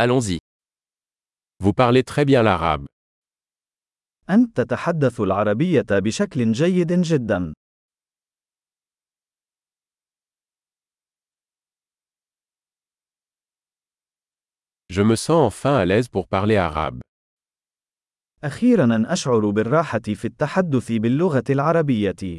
Allons-y. Vous parlez très bien l'arabe. أنت تتحدث العربية بشكل جيد جدا. Je me sens enfin à l'aise pour parler arabe. أخيرا أشعر بالراحة في التحدث باللغة العربية.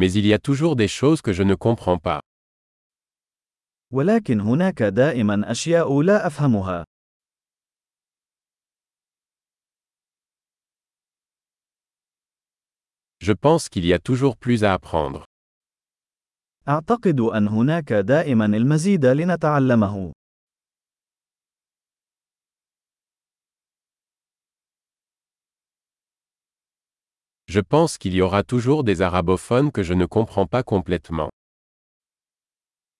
Mais il y a toujours des choses que je ne comprends pas. ولكن هناك دائما أشياء لا أفهمها. Je pense qu'il y a toujours plus à apprendre. أعتقد أن هناك دائما المزيد لنتعلمه. Je pense qu'il y aura toujours des arabophones que je ne comprends pas complètement.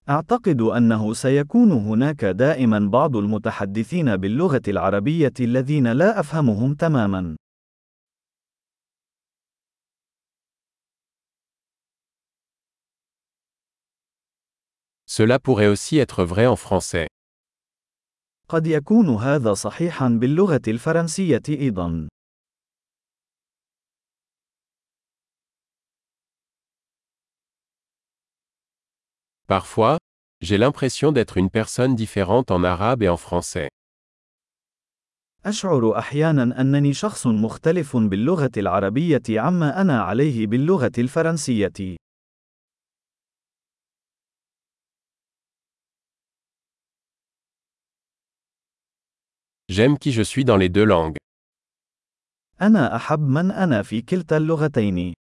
أعتقد أنه سيكون هناك دائما بعض المتحدثين باللغة العربية الذين لا أفهمهم تماما. Cela pourrait aussi être vrai en français. قد يكون هذا صحيحا باللغة الفرنسية أيضا. Parfois, j'ai l'impression d'être une personne différente en arabe et en français. أشعر أحيانا أنني شخص مختلف باللغة العربية عما أنا عليه باللغة الفرنسية. J'aime qui je suis dans les deux langues. أنا أحب من أنا في كلتا اللغتين.